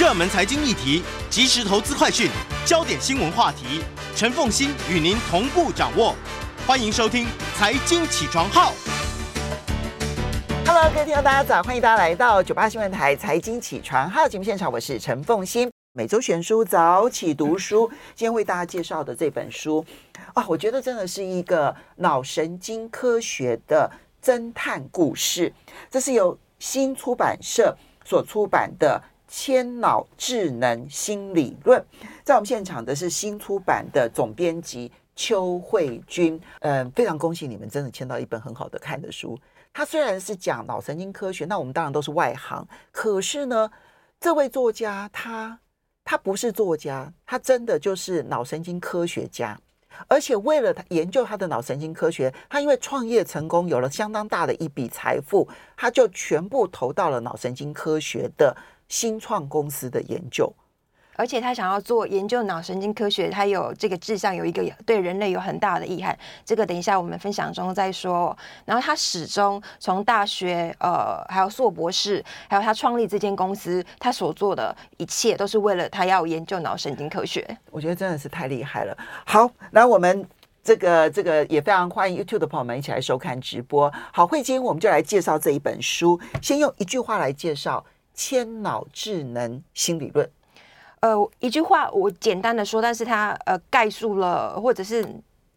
热门财经议题、即时投资快讯、焦点新闻话题，陈凤欣与您同步掌握。欢迎收听《财经起床号》。Hello，各位听众大家早，欢迎大家来到九八新闻台《财经起床号》节目现场，我是陈凤欣。每周选书早起读书，今天为大家介绍的这本书啊，我觉得真的是一个脑神经科学的侦探故事。这是由新出版社所出版的。千脑智能新理论，在我们现场的是新出版的总编辑邱慧君。嗯，非常恭喜你们，真的签到一本很好的看的书。他虽然是讲脑神经科学，那我们当然都是外行。可是呢，这位作家他他不是作家，他真的就是脑神经科学家。而且为了他研究他的脑神经科学，他因为创业成功，有了相当大的一笔财富，他就全部投到了脑神经科学的。新创公司的研究，而且他想要做研究脑神经科学，他有这个志向，有一个对人类有很大的意涵。这个等一下我们分享中再说。然后他始终从大学，呃，还有硕博士，还有他创立这间公司，他所做的一切都是为了他要研究脑神经科学。我觉得真的是太厉害了。好，那我们这个这个也非常欢迎 YouTube 的朋友们一起来收看直播。好，慧晶，我们就来介绍这一本书，先用一句话来介绍。千脑智能新理论，呃，一句话我简单的说，但是它呃概述了，或者是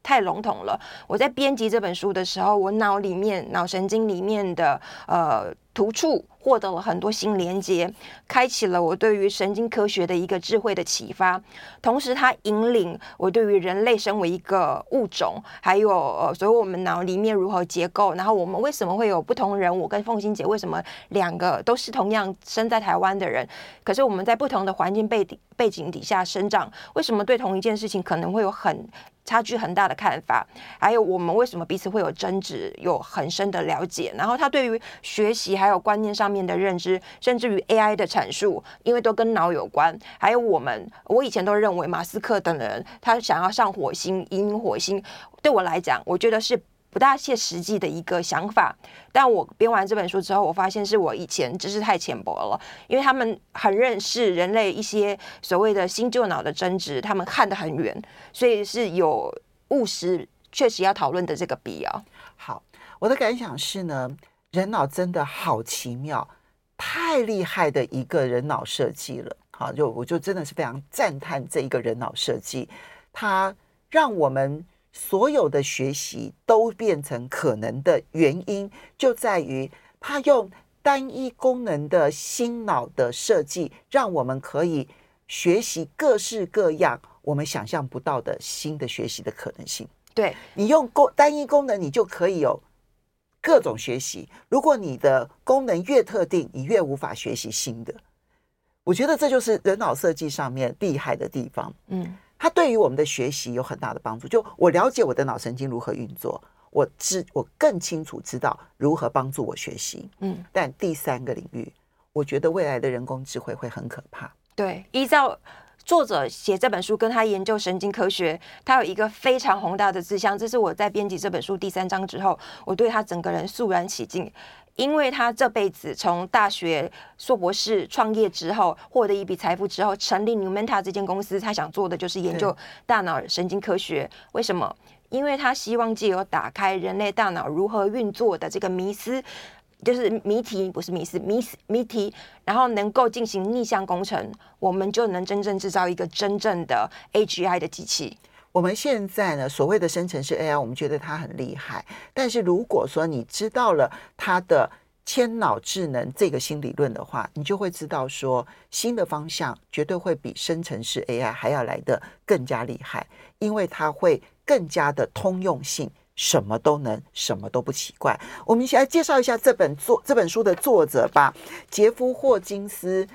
太笼统了。我在编辑这本书的时候，我脑里面脑神经里面的呃突触。获得了很多新连接，开启了我对于神经科学的一个智慧的启发。同时，它引领我对于人类身为一个物种，还有呃，所以我们脑里面如何结构，然后我们为什么会有不同人？我跟凤欣姐为什么两个都是同样生在台湾的人，可是我们在不同的环境背背景底下生长，为什么对同一件事情可能会有很差距很大的看法？还有我们为什么彼此会有争执，有很深的了解？然后他对于学习还有观念上面的认知，甚至于 AI 的阐述，因为都跟脑有关。还有我们，我以前都认为马斯克等人他想要上火星、移民火星，对我来讲，我觉得是不大切实际的一个想法。但我编完这本书之后，我发现是我以前知识太浅薄了，因为他们很认识人类一些所谓的新旧脑的争执，他们看得很远，所以是有务实、确实要讨论的这个必要。好，我的感想是呢。人脑真的好奇妙，太厉害的一个人脑设计了。好，就我就真的是非常赞叹这一个人脑设计，它让我们所有的学习都变成可能的原因，就在于它用单一功能的新脑的设计，让我们可以学习各式各样我们想象不到的新的学习的可能性。对，你用功单一功能，你就可以有。各种学习，如果你的功能越特定，你越无法学习新的。我觉得这就是人脑设计上面厉害的地方。嗯，它对于我们的学习有很大的帮助。就我了解我的脑神经如何运作，我知我更清楚知道如何帮助我学习。嗯，但第三个领域，我觉得未来的人工智慧会很可怕。对，依照。作者写这本书，跟他研究神经科学，他有一个非常宏大的志向。这是我在编辑这本书第三章之后，我对他整个人肃然起敬，因为他这辈子从大学硕博士创业之后，获得一笔财富之后，成立 Numenta 这间公司，他想做的就是研究大脑神经科学。为什么？因为他希望借由打开人类大脑如何运作的这个迷思。就是谜题，不是迷思，谜谜题，然后能够进行逆向工程，我们就能真正制造一个真正的 AGI 的机器。我们现在呢，所谓的生成式 AI，我们觉得它很厉害，但是如果说你知道了它的千脑智能这个新理论的话，你就会知道说，新的方向绝对会比生成式 AI 还要来得更加厉害，因为它会更加的通用性。什么都能，什么都不奇怪。我们先来介绍一下这本作这本书的作者吧，杰夫霍金斯。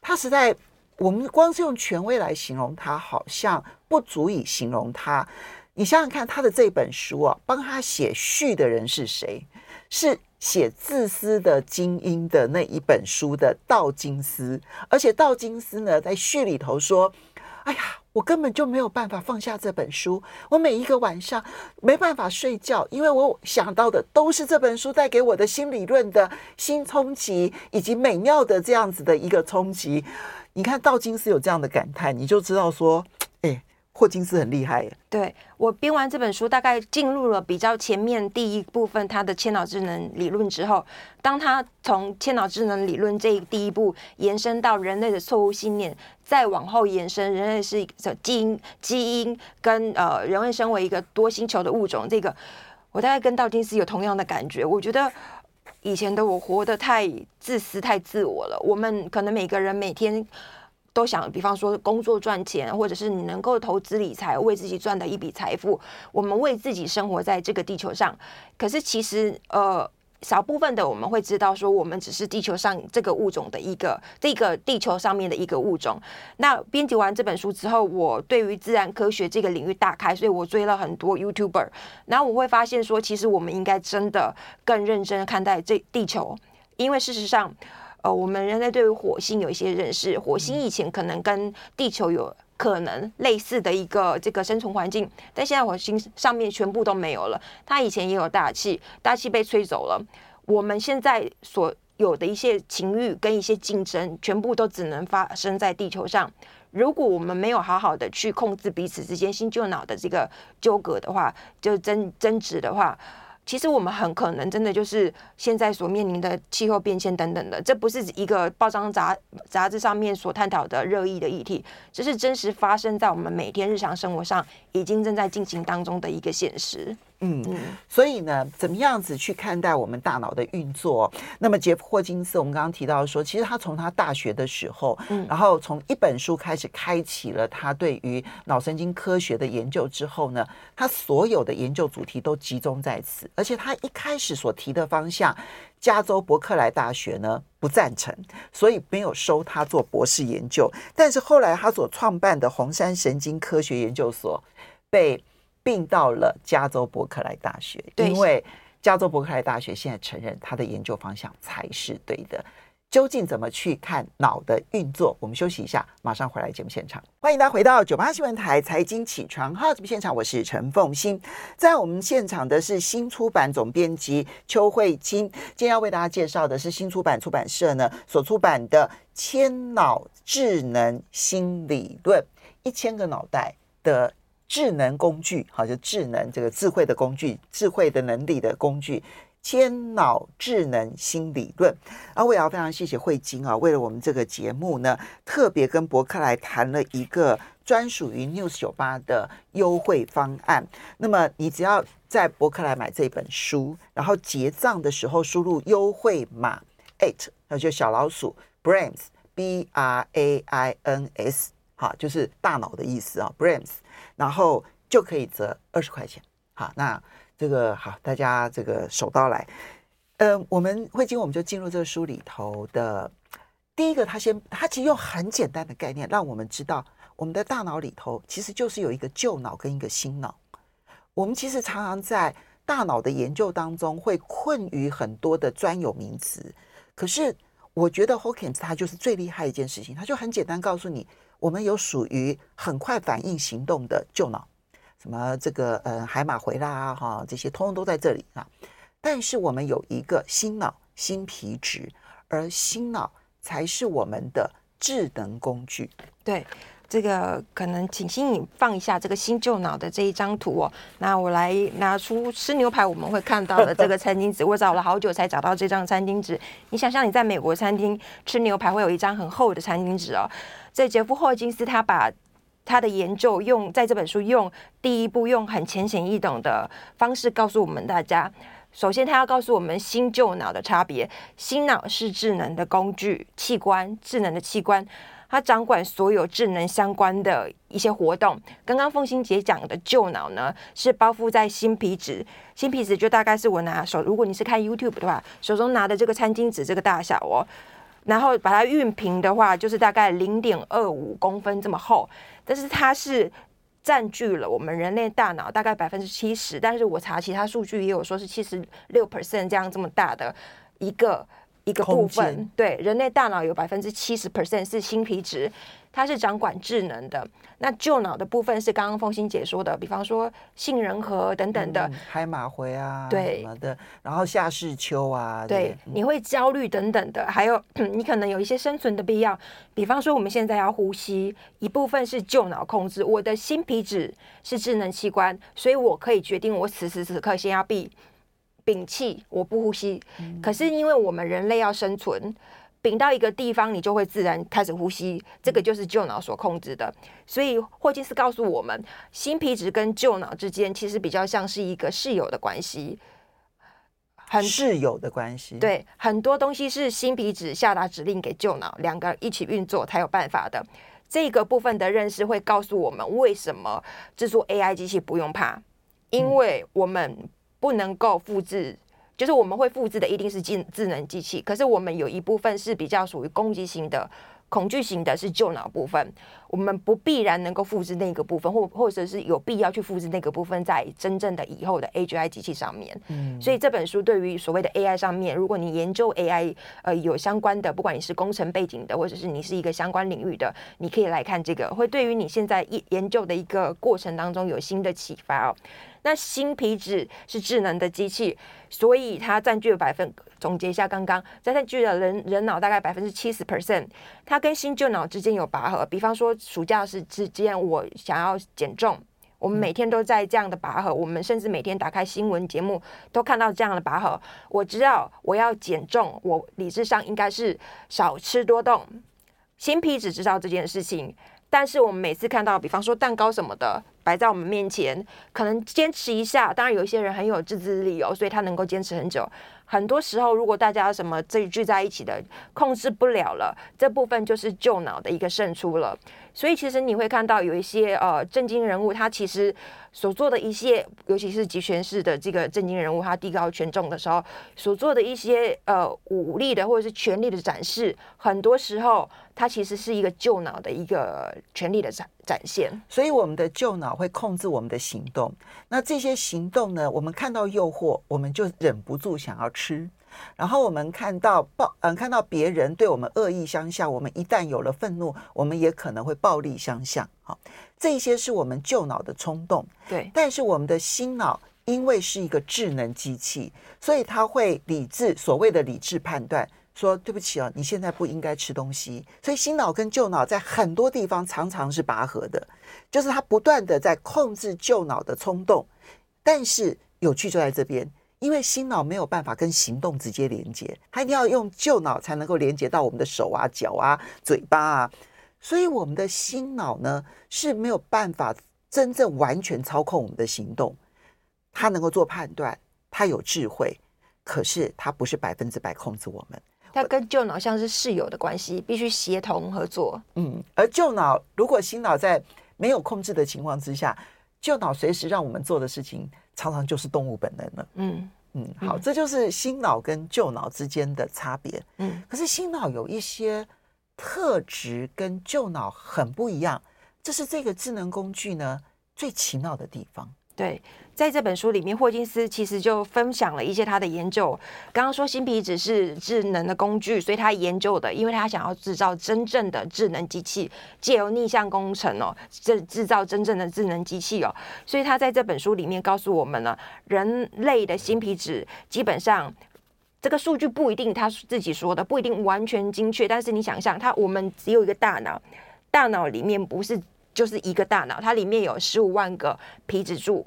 他实在，我们光是用权威来形容他，好像不足以形容他。你想想看，他的这本书啊，帮他写序的人是谁？是写《自私的精英》的那一本书的道金斯。而且道金斯呢，在序里头说：“哎呀。”我根本就没有办法放下这本书，我每一个晚上没办法睡觉，因为我想到的都是这本书带给我的新理论的新冲击，以及美妙的这样子的一个冲击。你看道金斯有这样的感叹，你就知道说，哎。霍金斯很厉害耶。对，我编完这本书，大概进入了比较前面第一部分，他的千脑智能理论之后，当他从千脑智能理论这第一步延伸到人类的错误信念，再往后延伸，人类是一个基因，基因跟呃人类身为一个多星球的物种，这个我大概跟道金斯有同样的感觉。我觉得以前的我活得太自私、太自我了。我们可能每个人每天。都想，比方说工作赚钱，或者是你能够投资理财，为自己赚的一笔财富。我们为自己生活在这个地球上，可是其实呃，少部分的我们会知道说，我们只是地球上这个物种的一个，这个地球上面的一个物种。那编辑完这本书之后，我对于自然科学这个领域大开，所以我追了很多 YouTuber，然后我会发现说，其实我们应该真的更认真看待这地球，因为事实上。呃，我们人类对于火星有一些认识，火星以前可能跟地球有可能类似的一个这个生存环境，但现在火星上面全部都没有了。它以前也有大气，大气被吹走了。我们现在所有的一些情欲跟一些竞争，全部都只能发生在地球上。如果我们没有好好的去控制彼此之间新旧脑的这个纠葛的话，就争争执的话。其实我们很可能真的就是现在所面临的气候变迁等等的，这不是一个报章杂杂志上面所探讨的热议的议题，这是真实发生在我们每天日常生活上，已经正在进行当中的一个现实。嗯，所以呢，怎么样子去看待我们大脑的运作？那么杰夫霍金斯，我们刚刚提到说，其实他从他大学的时候，嗯，然后从一本书开始开启了他对于脑神经科学的研究之后呢，他所有的研究主题都集中在此，而且他一开始所提的方向，加州伯克莱大学呢不赞成，所以没有收他做博士研究。但是后来他所创办的红杉神经科学研究所被。并到了加州伯克莱大学，因为加州伯克莱大学现在承认他的研究方向才是对的。究竟怎么去看脑的运作？我们休息一下，马上回来节目现场。欢迎大家回到九八新闻台财经起床号节目现场，我是陈凤欣。在我们现场的是新出版总编辑邱慧清。今天要为大家介绍的是新出版出版社呢所出版的《千脑智能新理论》，一千个脑袋的。智能工具，好，就智能这个智慧的工具，智慧的能力的工具，千脑智能新理论。啊，我也要非常谢谢慧晶啊，为了我们这个节目呢，特别跟博客来谈了一个专属于 News 酒吧的优惠方案。那么你只要在博客来买这本书，然后结账的时候输入优惠码 eight，那就小老鼠 brains b r a i n s，好，就是大脑的意思啊，brains。然后就可以折二十块钱，好，那这个好，大家这个手刀来，呃，我们慧晶，我们就进入这个书里头的第一个，他先，他其实用很简单的概念，让我们知道我们的大脑里头其实就是有一个旧脑跟一个新脑。我们其实常常在大脑的研究当中会困于很多的专有名词，可是我觉得 Hawkins 他就是最厉害一件事情，他就很简单告诉你。我们有属于很快反应行动的旧脑，什么这个呃海马回啦哈，这些通通都在这里啊。但是我们有一个新脑、新皮质，而新脑才是我们的智能工具。对，这个可能请欣颖放一下这个新旧脑的这一张图哦。那我来拿出吃牛排我们会看到的这个餐巾纸，我找了好久才找到这张餐巾纸。你想象你在美国餐厅吃牛排会有一张很厚的餐巾纸哦。在杰夫霍金斯，他把他的研究用在这本书用第一步用很浅显易懂的方式告诉我们大家。首先，他要告诉我们新旧脑的差别。新脑是智能的工具器官，智能的器官。它掌管所有智能相关的一些活动。刚刚凤馨姐讲的旧脑呢，是包覆在新皮质，新皮质就大概是我拿手，如果你是看 YouTube 的话，手中拿的这个餐巾纸这个大小哦，然后把它熨平的话，就是大概零点二五公分这么厚，但是它是。占据了我们人类大脑大概百分之七十，但是我查其他数据也有说是七十六 percent 这样这么大的一个一个部分。对，人类大脑有百分之七十 percent 是新皮质。它是掌管智能的，那旧脑的部分是刚刚凤馨姐说的，比方说杏仁核等等的，嗯、海马回啊，对。什么的，然后夏视秋啊，对，对。你会焦虑等等的，还有 你可能有一些生存的必要，比方说我们现在要呼吸，一部分是旧脑控制，我的新皮质是智能器官，所以我可以决定我此时此刻先要闭屏气，我不呼吸，嗯、可是因为我们人类要生存。屏到一个地方，你就会自然开始呼吸，这个就是旧脑所控制的。所以霍金斯告诉我们，新皮质跟旧脑之间其实比较像是一个室友的关系，很室友的关系。对，很多东西是新皮质下达指令给旧脑，两个一起运作才有办法的。这个部分的认识会告诉我们，为什么制作 AI 机器不用怕，因为我们不能够复制。就是我们会复制的一定是智智能机器，可是我们有一部分是比较属于攻击型的、恐惧型的，是旧脑部分。我们不必然能够复制那个部分，或或者是有必要去复制那个部分在真正的以后的 AGI 机器上面。嗯，所以这本书对于所谓的 AI 上面，如果你研究 AI，呃，有相关的，不管你是工程背景的，或者是你是一个相关领域的，你可以来看这个，会对于你现在研研究的一个过程当中有新的启发哦。那新皮质是智能的机器，所以它占据了百分。总结一下刚刚，占据了人人脑大概百分之七十 percent。它跟新旧脑之间有拔河，比方说暑假时之间，我想要减重，我们每天都在这样的拔河。我们甚至每天打开新闻节目都看到这样的拔河。我知道我要减重，我理智上应该是少吃多动。新皮质知道这件事情。但是我们每次看到，比方说蛋糕什么的摆在我们面前，可能坚持一下。当然有一些人很有自制力哦，所以他能够坚持很久。很多时候，如果大家什么这聚在一起的控制不了了，这部分就是旧脑的一个胜出了。所以其实你会看到有一些呃政经人物，他其实所做的一些，尤其是集权式的这个政经人物，他地高权重的时候所做的一些呃武力的或者是权力的展示，很多时候他其实是一个旧脑的一个权力的展展现。所以我们的旧脑会控制我们的行动。那这些行动呢，我们看到诱惑，我们就忍不住想要吃。然后我们看到暴，嗯，看到别人对我们恶意相向，我们一旦有了愤怒，我们也可能会暴力相向。好，这些是我们旧脑的冲动。对，但是我们的新脑因为是一个智能机器，所以它会理智，所谓的理智判断，说对不起哦，你现在不应该吃东西。所以新脑跟旧脑在很多地方常常是拔河的，就是它不断的在控制旧脑的冲动。但是有趣就在这边。因为新脑没有办法跟行动直接连接，它一定要用旧脑才能够连接到我们的手啊、脚啊、嘴巴啊，所以我们的新脑呢是没有办法真正完全操控我们的行动。它能够做判断，它有智慧，可是它不是百分之百控制我们。它跟旧脑像是室友的关系，必须协同合作。嗯，而旧脑如果新脑在没有控制的情况之下，旧脑随时让我们做的事情。常常就是动物本能了。嗯嗯，好，这就是新脑跟旧脑之间的差别。嗯，可是新脑有一些特质跟旧脑很不一样，这是这个智能工具呢最奇妙的地方。对。在这本书里面，霍金斯其实就分享了一些他的研究。刚刚说新皮质是智能的工具，所以他研究的，因为他想要制造真正的智能机器，借由逆向工程哦，制制造真正的智能机器哦。所以他在这本书里面告诉我们了，人类的新皮质基本上这个数据不一定他自己说的不一定完全精确，但是你想象，他我们只有一个大脑，大脑里面不是就是一个大脑，它里面有十五万个皮质柱。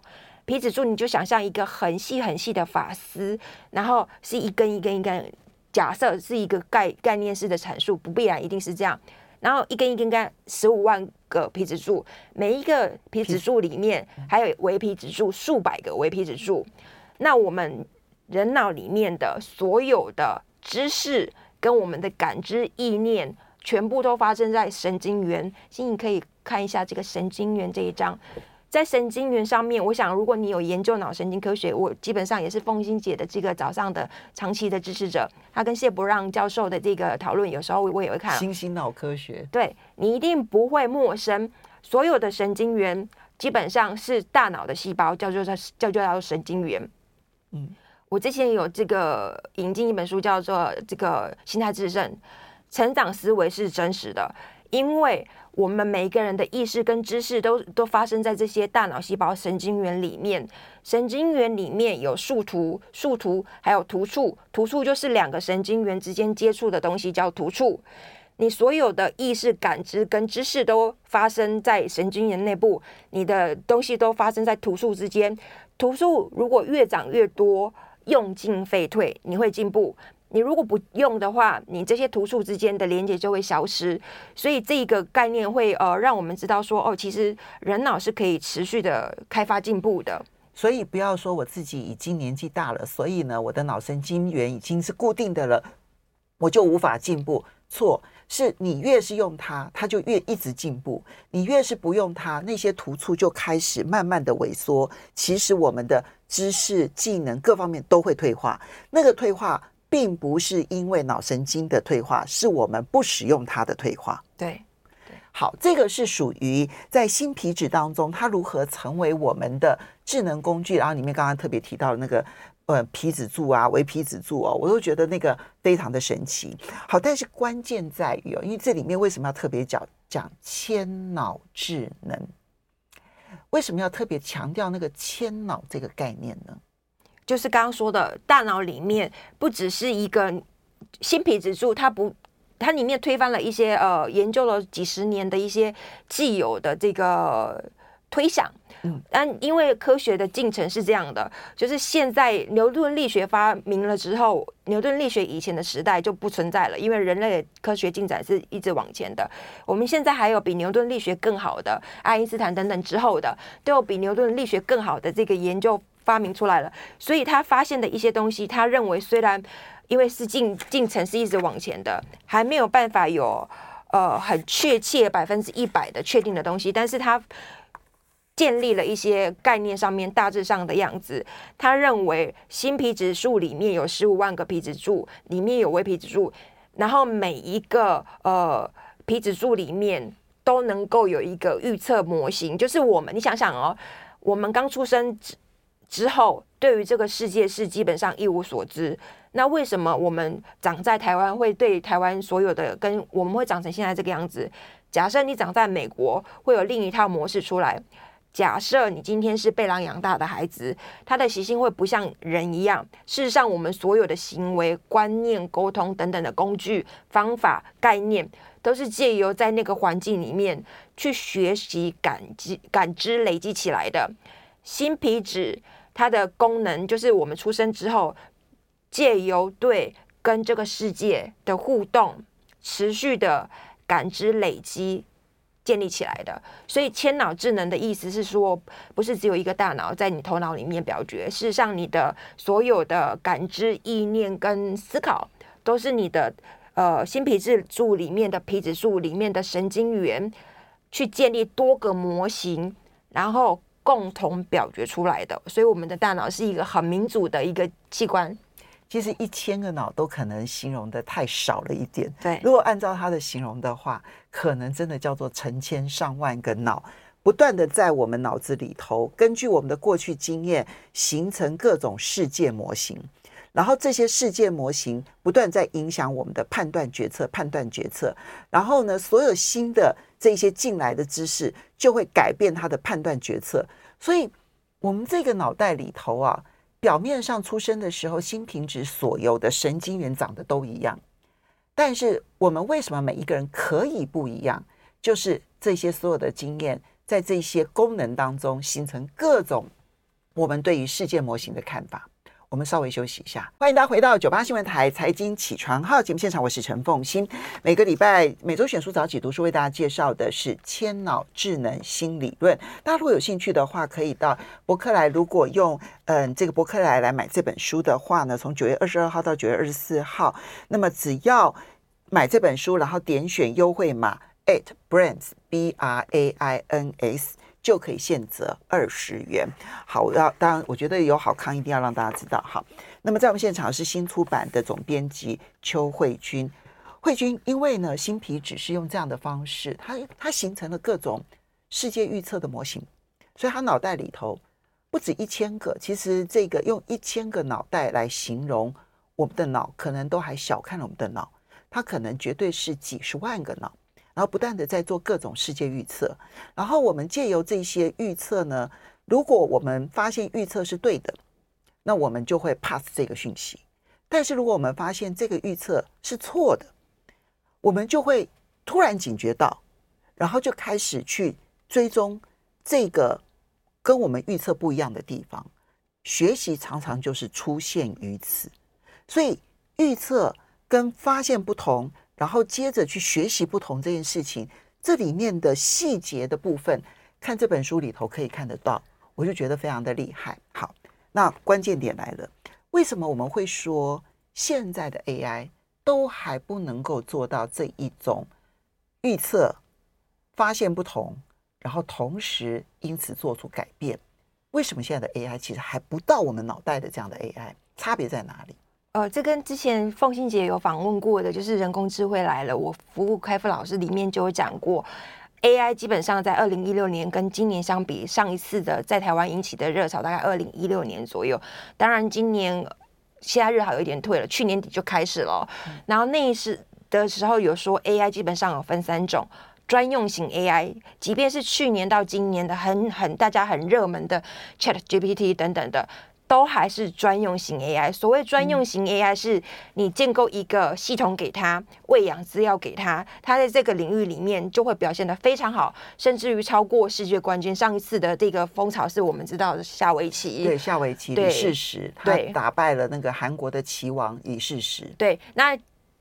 皮质柱，你就想象一个很细很细的发丝，然后是一根一根一根，假设是一个概概念式的阐述，不必然一定是这样。然后一根一根根，十五万个皮质柱，每一个皮质柱里面还有微皮质柱，数百个微皮质柱。那我们人脑里面的所有的知识跟我们的感知意念，全部都发生在神经元。所以你可以看一下这个神经元这一章，在神经元上面，我想如果你有研究脑神经科学，我基本上也是凤心姐的这个早上的长期的支持者。她跟谢伯让教授的这个讨论，有时候我也会看。新兴脑科学，对，你一定不会陌生。所有的神经元基本上是大脑的细胞，叫做叫叫叫做神经元。嗯，我之前有这个引进一本书，叫做《这个心态制胜，成长思维是真实的》，因为我们每一个人的意识跟知识都都发生在这些大脑细胞神经元里面。神经元里面有树突、树突还有突触，突触就是两个神经元之间接触的东西，叫突触。你所有的意识、感知跟知识都发生在神经元内部，你的东西都发生在突触之间。突触如果越长越多，用进废退，你会进步。你如果不用的话，你这些突触之间的连接就会消失。所以这一个概念会呃让我们知道说，哦，其实人脑是可以持续的开发进步的。所以不要说我自己已经年纪大了，所以呢，我的脑神经元已经是固定的了，我就无法进步。错。是你越是用它，它就越一直进步；你越是不用它，那些突触就开始慢慢的萎缩。其实我们的知识、技能各方面都会退化。那个退化并不是因为脑神经的退化，是我们不使用它的退化。对，好，这个是属于在新皮质当中，它如何成为我们的智能工具。然后里面刚刚特别提到的那个。呃，皮质柱啊，微皮质柱哦，我都觉得那个非常的神奇。好，但是关键在于哦，因为这里面为什么要特别讲讲千脑智能？为什么要特别强调那个千脑这个概念呢？就是刚刚说的，大脑里面不只是一个新皮质柱，它不，它里面推翻了一些呃，研究了几十年的一些既有的这个推想。但因为科学的进程是这样的，就是现在牛顿力学发明了之后，牛顿力学以前的时代就不存在了，因为人类的科学进展是一直往前的。我们现在还有比牛顿力学更好的，爱因斯坦等等之后的，都有比牛顿力学更好的这个研究发明出来了。所以他发现的一些东西，他认为虽然因为是进进程是一直往前的，还没有办法有呃很确切百分之一百的确定的东西，但是他。建立了一些概念上面大致上的样子。他认为新皮质树里面有十五万个皮质柱，里面有微皮质柱，然后每一个呃皮质柱里面都能够有一个预测模型。就是我们，你想想哦，我们刚出生之之后，对于这个世界是基本上一无所知。那为什么我们长在台湾会对台湾所有的跟我们会长成现在这个样子？假设你长在美国，会有另一套模式出来。假设你今天是被狼养大的孩子，他的习性会不像人一样。事实上，我们所有的行为、观念、沟通等等的工具、方法、概念，都是借由在那个环境里面去学习、感知、感知累积起来的。新皮质它的功能就是我们出生之后，借由对跟这个世界的互动，持续的感知累积。建立起来的，所以千脑智能的意思是说，不是只有一个大脑在你头脑里面表决。事实上，你的所有的感知、意念跟思考，都是你的呃新皮质柱里面的皮质柱里面的神经元去建立多个模型，然后共同表决出来的。所以，我们的大脑是一个很民主的一个器官。其实一千个脑都可能形容的太少了一点。对，如果按照他的形容的话，可能真的叫做成千上万个脑，不断的在我们脑子里头，根据我们的过去经验，形成各种世界模型。然后这些世界模型不断在影响我们的判断决策、判断决策。然后呢，所有新的这些进来的知识，就会改变他的判断决策。所以，我们这个脑袋里头啊。表面上出生的时候，新皮质所有的神经元长得都一样，但是我们为什么每一个人可以不一样？就是这些所有的经验，在这些功能当中形成各种我们对于世界模型的看法。我们稍微休息一下，欢迎大家回到九八新闻台财经起床号节目现场，我是陈凤欣。每个礼拜每周选书早起读书，为大家介绍的是千脑智能新理论。大家如果有兴趣的话，可以到博客来。如果用嗯这个博客来来买这本书的话呢，从九月二十二号到九月二十四号，那么只要买这本书，然后点选优惠码 at brains b r a i n s 就可以现折二十元。好，我要当然，我觉得有好康，一定要让大家知道。好，那么在我们现场是新出版的总编辑邱慧君。慧君，因为呢，新皮只是用这样的方式，它它形成了各种世界预测的模型，所以他脑袋里头不止一千个。其实这个用一千个脑袋来形容我们的脑，可能都还小看了我们的脑。它可能绝对是几十万个脑，然后不断的在做各种世界预测。然后我们借由这些预测呢，如果我们发现预测是对的，那我们就会 pass 这个讯息。但是如果我们发现这个预测是错的，我们就会突然警觉到，然后就开始去追踪这个跟我们预测不一样的地方。学习常常就是出现于此，所以预测跟发现不同，然后接着去学习不同这件事情，这里面的细节的部分，看这本书里头可以看得到，我就觉得非常的厉害。好，那关键点来了，为什么我们会说现在的 AI？都还不能够做到这一种预测、发现不同，然后同时因此做出改变。为什么现在的 AI 其实还不到我们脑袋的这样的 AI？差别在哪里？呃，这跟之前凤馨姐有访问过的，就是人工智慧来了，我服务开复老师里面就有讲过，AI 基本上在二零一六年跟今年相比，上一次的在台湾引起的热潮大概二零一六年左右。当然今年。现在热好有点退了，去年底就开始了。然后那一时的时候有说 AI 基本上有分三种，专用型 AI，即便是去年到今年的很很大家很热门的 ChatGPT 等等的。都还是专用型 AI。所谓专用型 AI，是你建构一个系统给他，喂养资料给他，他在这个领域里面就会表现得非常好，甚至于超过世界冠军。上一次的这个风潮是我们知道的下围棋，对，下围棋李世石，他打败了那个韩国的棋王李世石。对，那。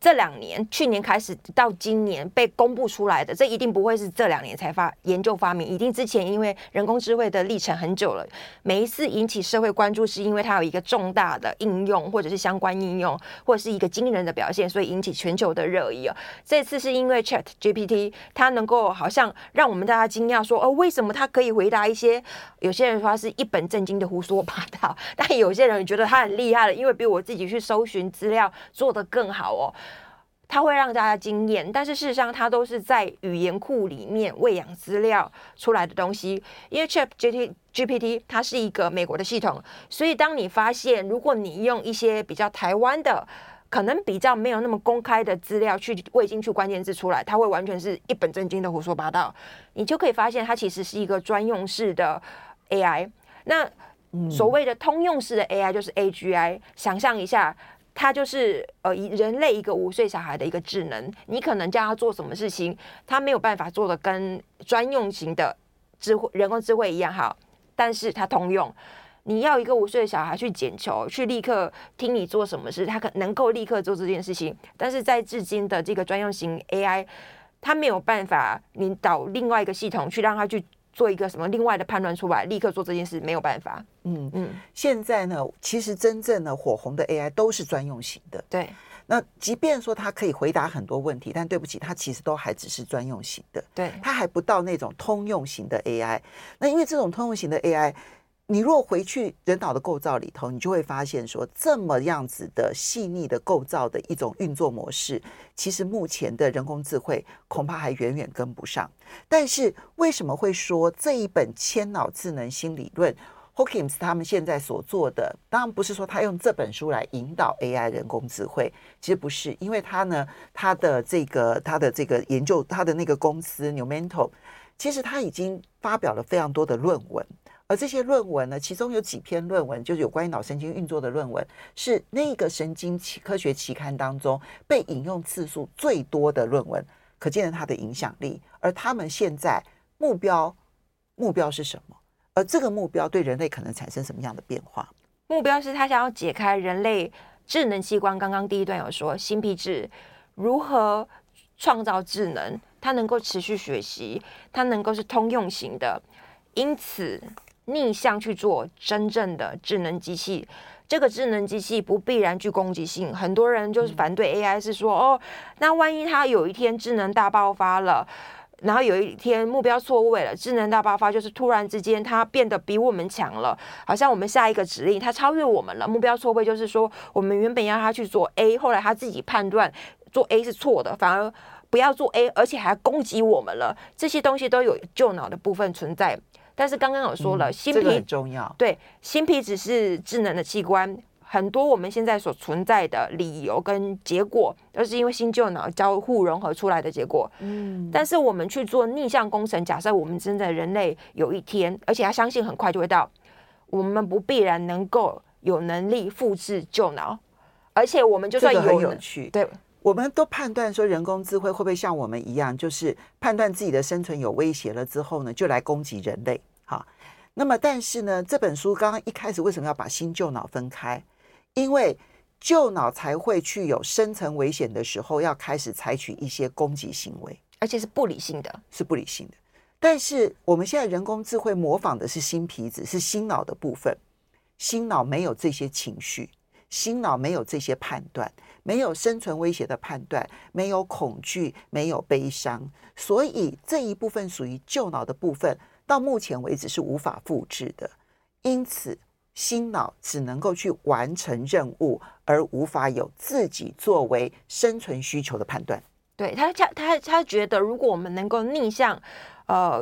这两年，去年开始到今年被公布出来的，这一定不会是这两年才发研究发明，一定之前因为人工智慧的历程很久了。每一次引起社会关注，是因为它有一个重大的应用，或者是相关应用，或者是一个惊人的表现，所以引起全球的热议。哦这次是因为 Chat GPT，它能够好像让我们大家惊讶，说哦，为什么它可以回答一些有些人说它是一本正经的胡说八道，但有些人觉得它很厉害了，因为比我自己去搜寻资料做得更好哦。它会让大家惊艳，但是事实上，它都是在语言库里面喂养资料出来的东西。因为 ChatGPT 它是一个美国的系统，所以当你发现，如果你用一些比较台湾的，可能比较没有那么公开的资料去喂进去关键字出来，它会完全是一本正经的胡说八道。你就可以发现，它其实是一个专用式的 AI。那所谓的通用式的 AI 就是 AGI。想象一下。它就是呃，人类一个五岁小孩的一个智能，你可能叫他做什么事情，他没有办法做的跟专用型的智慧人工智慧一样好，但是它通用。你要一个五岁的小孩去捡球，去立刻听你做什么事，他可能够立刻做这件事情。但是在至今的这个专用型 AI，它没有办法引导另外一个系统去让他去。做一个什么另外的判断出来，立刻做这件事没有办法。嗯嗯，现在呢，其实真正的火红的 AI 都是专用型的。对，那即便说它可以回答很多问题，但对不起，它其实都还只是专用型的。对，它还不到那种通用型的 AI。那因为这种通用型的 AI。你若回去人脑的构造里头，你就会发现说，这么样子的细腻的构造的一种运作模式，其实目前的人工智慧恐怕还远远跟不上。但是为什么会说这一本千脑智能新理论，Hawkins 他们现在所做的，当然不是说他用这本书来引导 AI 人工智慧，其实不是，因为他呢，他的这个他的这个研究，他的那个公司 Numento，其实他已经发表了非常多的论文。而这些论文呢，其中有几篇论文就是有关于脑神经运作的论文，是那个神经科学期刊当中被引用次数最多的论文，可见了它的影响力。而他们现在目标目标是什么？而这个目标对人类可能产生什么样的变化？目标是他想要解开人类智能器官。刚刚第一段有说新皮质如何创造智能，它能够持续学习，它能够是通用型的，因此。逆向去做真正的智能机器，这个智能机器不必然具攻击性。很多人就是反对 AI，是说、嗯、哦，那万一它有一天智能大爆发了，然后有一天目标错位了，智能大爆发就是突然之间它变得比我们强了，好像我们下一个指令它超越我们了。目标错位就是说我们原本要它去做 A，后来它自己判断做 A 是错的，反而不要做 A，而且还攻击我们了。这些东西都有旧脑的部分存在。但是刚刚有说了，芯、嗯、皮、这个、很重要。对，芯皮只是智能的器官，很多我们现在所存在的理由跟结果，都是因为新旧脑交互融合出来的结果。嗯。但是我们去做逆向工程，假设我们真的人类有一天，而且他相信很快就会到，我们不必然能够有能力复制旧脑，而且我们就算有，很有趣，对。我们都判断说人工智慧会不会像我们一样，就是判断自己的生存有威胁了之后呢，就来攻击人类。哈，那么但是呢，这本书刚刚一开始为什么要把新旧脑分开？因为旧脑才会去有深层危险的时候，要开始采取一些攻击行为，而且是不理性的，是不理性的。但是我们现在人工智慧模仿的是新皮子，是新脑的部分，新脑没有这些情绪，新脑没有这些判断。没有生存威胁的判断，没有恐惧，没有悲伤，所以这一部分属于旧脑的部分，到目前为止是无法复制的。因此，新脑只能够去完成任务，而无法有自己作为生存需求的判断。对他，他他他觉得，如果我们能够逆向，呃，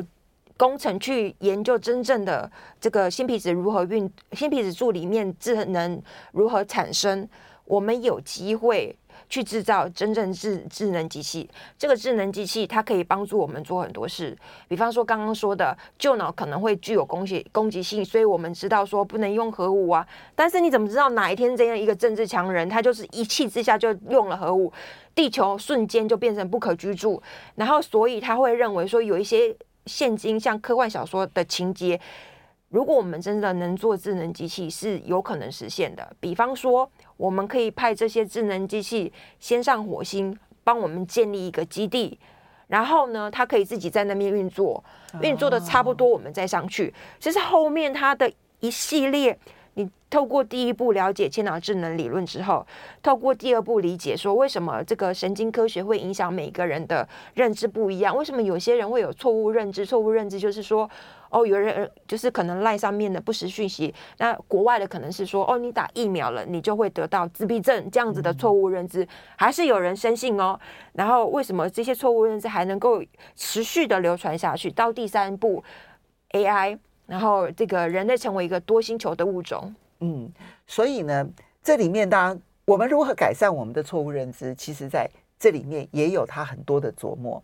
工程去研究真正的这个新皮质如何运，新皮质柱里面智能如何产生。我们有机会去制造真正智智能机器，这个智能机器它可以帮助我们做很多事，比方说刚刚说的旧脑可能会具有攻击攻击性，所以我们知道说不能用核武啊。但是你怎么知道哪一天这样一个政治强人，他就是一气之下就用了核武，地球瞬间就变成不可居住，然后所以他会认为说有一些现今像科幻小说的情节，如果我们真的能做智能机器，是有可能实现的。比方说。我们可以派这些智能机器先上火星，帮我们建立一个基地，然后呢，它可以自己在那边运作，运作的差不多，我们再上去。其实后面它的一系列，你透过第一步了解千脑智能理论之后，透过第二步理解说为什么这个神经科学会影响每个人的认知不一样，为什么有些人会有错误认知？错误认知就是说。哦，有人就是可能赖上面的不实讯息，那国外的可能是说，哦，你打疫苗了，你就会得到自闭症这样子的错误认知，还是有人深信哦。然后为什么这些错误认知还能够持续的流传下去？到第三步，AI，然后这个人类成为一个多星球的物种。嗯，所以呢，这里面当然我们如何改善我们的错误认知，其实在这里面也有他很多的琢磨。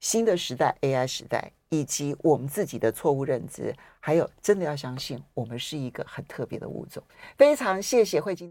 新的时代，AI 时代。以及我们自己的错误认知，还有真的要相信我们是一个很特别的物种。非常谢谢慧晶。